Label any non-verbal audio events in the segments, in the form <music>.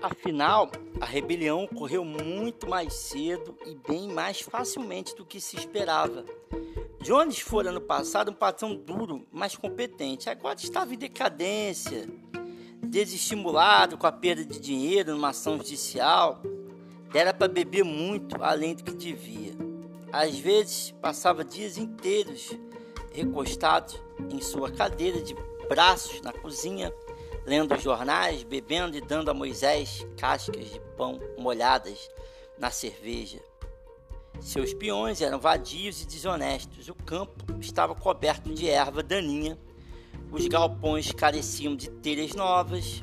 Afinal, a rebelião ocorreu muito mais cedo e bem mais facilmente do que se esperava. Jones fora no passado um patrão duro, mas competente. Agora estava em decadência, desestimulado com a perda de dinheiro numa ação judicial. Era para beber muito além do que devia. Às vezes passava dias inteiros recostado em sua cadeira de braços na cozinha, lendo jornais, bebendo e dando a Moisés cascas de pão molhadas na cerveja. Seus peões eram vadios e desonestos. O campo estava coberto de erva daninha. Os galpões careciam de telhas novas.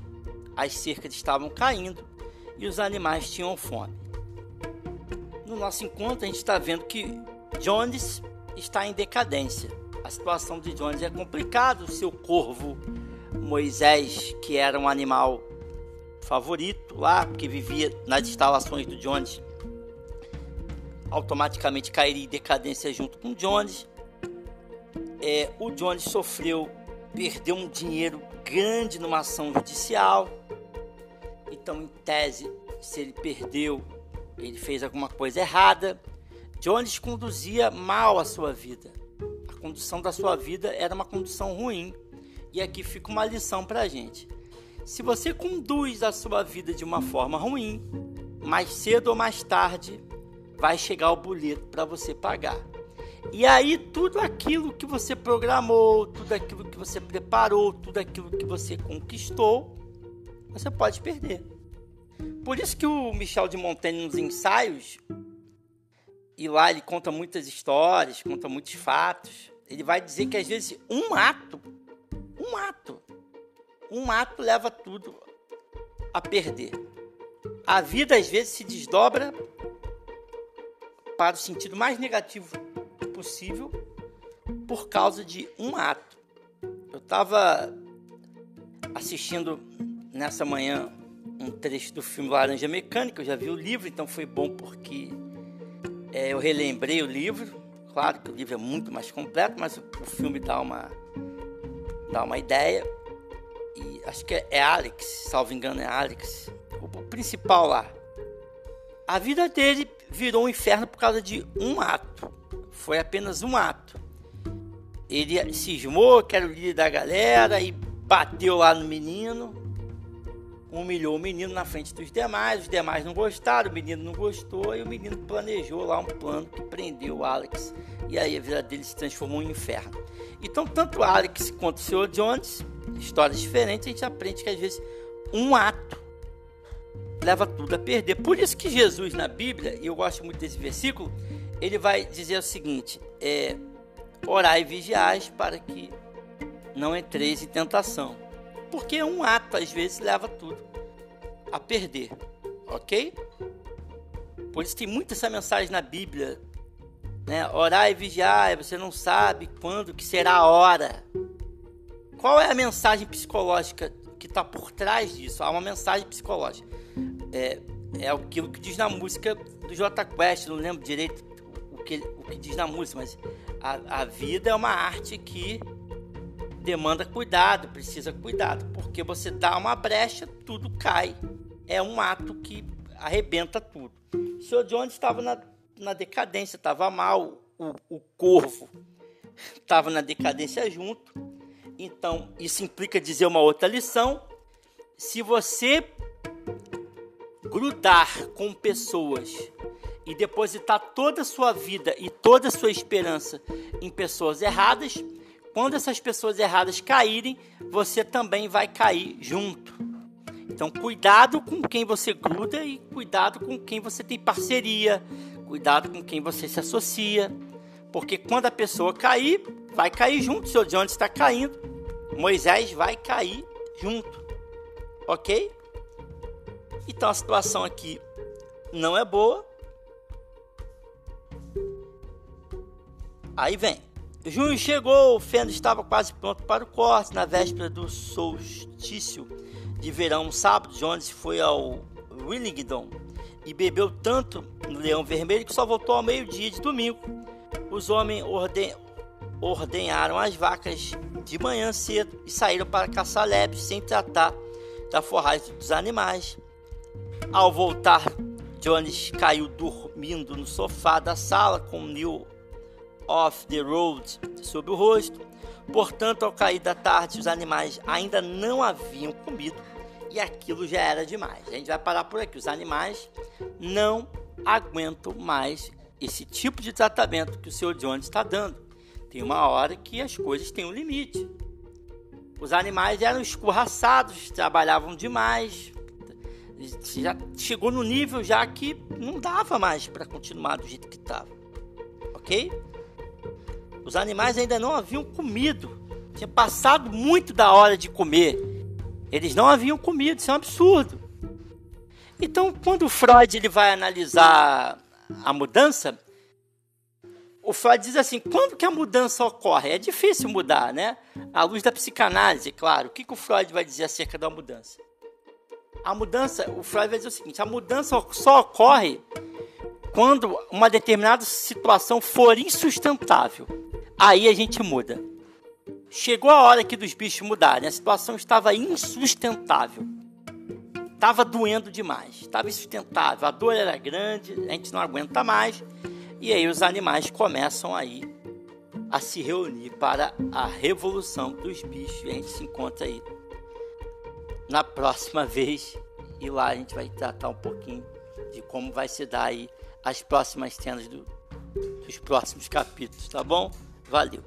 As cercas estavam caindo e os animais tinham fome. No nosso encontro, a gente está vendo que Jones está em decadência. A situação de Jones é complicada. O seu corvo Moisés, que era um animal favorito lá, que vivia nas instalações do Jones, automaticamente cairia em decadência junto com Jones. É, o Jones sofreu, perdeu um dinheiro grande numa ação judicial. Então, em tese, se ele perdeu, ele fez alguma coisa errada. Jones conduzia mal a sua vida. A condução da sua vida era uma condução ruim. E aqui fica uma lição para a gente. Se você conduz a sua vida de uma forma ruim, mais cedo ou mais tarde vai chegar o boleto para você pagar. E aí tudo aquilo que você programou, tudo aquilo que você preparou, tudo aquilo que você conquistou, você pode perder. Por isso que o Michel de Montaigne nos ensaios, e lá ele conta muitas histórias, conta muitos fatos, ele vai dizer que às vezes um ato, um ato, um ato leva tudo a perder. A vida às vezes se desdobra para o sentido mais negativo possível por causa de um ato. Eu estava assistindo nessa manhã um trecho do filme Laranja Mecânica, eu já vi o livro, então foi bom porque é, eu relembrei o livro. Claro que o livro é muito mais completo, mas o, o filme dá uma, dá uma ideia. E acho que é, é Alex, salvo engano, é Alex, o, o principal lá. A vida dele virou um inferno por causa de um ato. Foi apenas um ato. Ele cismou que era o líder da galera e bateu lá no menino. Humilhou o menino na frente dos demais. Os demais não gostaram, o menino não gostou e o menino planejou lá um plano que prendeu o Alex. E aí a vida dele se transformou em um inferno. Então, tanto Alex quanto o Sr. Jones, histórias diferentes, a gente aprende que às vezes um ato leva tudo a perder. Por isso que Jesus na Bíblia, e eu gosto muito desse versículo, ele vai dizer o seguinte: é, orai e vigiais para que não entreis em tentação. Porque um ato às vezes leva tudo a perder, ok? Por isso tem muita essa mensagem na Bíblia, né? Orar e vigiar, você não sabe quando que será a hora. Qual é a mensagem psicológica que está por trás disso? Há uma mensagem psicológica é, é aquilo que diz na música do J Quest, não lembro direito o que, o que diz na música, mas a, a vida é uma arte que demanda cuidado, precisa cuidado, porque você dá uma brecha, tudo cai. É um ato que arrebenta tudo. O Sr. Jones estava na, na decadência, estava mal, o, o corvo estava na decadência junto. Então, isso implica dizer uma outra lição. Se você grudar com pessoas e depositar toda a sua vida e toda a sua esperança em pessoas erradas, quando essas pessoas erradas caírem, você também vai cair junto. Então, cuidado com quem você gruda e cuidado com quem você tem parceria, cuidado com quem você se associa, porque quando a pessoa cair, vai cair junto. De onde está caindo, Moisés vai cair junto, ok? Então a situação aqui não é boa. Aí vem. Junho chegou, o feno estava quase pronto para o corte. Na véspera do solstício de verão, sábado, Jones foi ao Willingdon e bebeu tanto no Leão Vermelho que só voltou ao meio-dia de domingo. Os homens orden... ordenharam as vacas de manhã cedo e saíram para caçar lebres sem tratar da forragem dos animais. Ao voltar, Jones caiu dormindo no sofá da sala com Neil off the road sob o rosto. Portanto, ao cair da tarde, os animais ainda não haviam comido e aquilo já era demais. A gente vai parar por aqui. Os animais não aguentam mais esse tipo de tratamento que o Sr. Jones está dando. Tem uma hora que as coisas têm um limite. Os animais eram escorraçados, trabalhavam demais. Já chegou no nível já que não dava mais para continuar do jeito que estava. Ok? Os animais ainda não haviam comido. Tinha passado muito da hora de comer. Eles não haviam comido, isso é um absurdo. Então, quando o Freud ele vai analisar a mudança, o Freud diz assim: quando que a mudança ocorre? É difícil mudar, né? À luz da psicanálise, claro. O que, que o Freud vai dizer acerca da mudança? A mudança, o Freud vai dizer o seguinte: a mudança só ocorre quando uma determinada situação for insustentável. Aí a gente muda. Chegou a hora aqui dos bichos mudarem. A situação estava insustentável. Estava doendo demais. Estava insustentável. A dor era grande. A gente não aguenta mais. E aí os animais começam aí a se reunir para a revolução dos bichos. E a gente se encontra aí na próxima <laughs> vez. E lá a gente vai tratar um pouquinho de como vai se dar aí as próximas cenas do, dos próximos capítulos, tá bom? Valeu!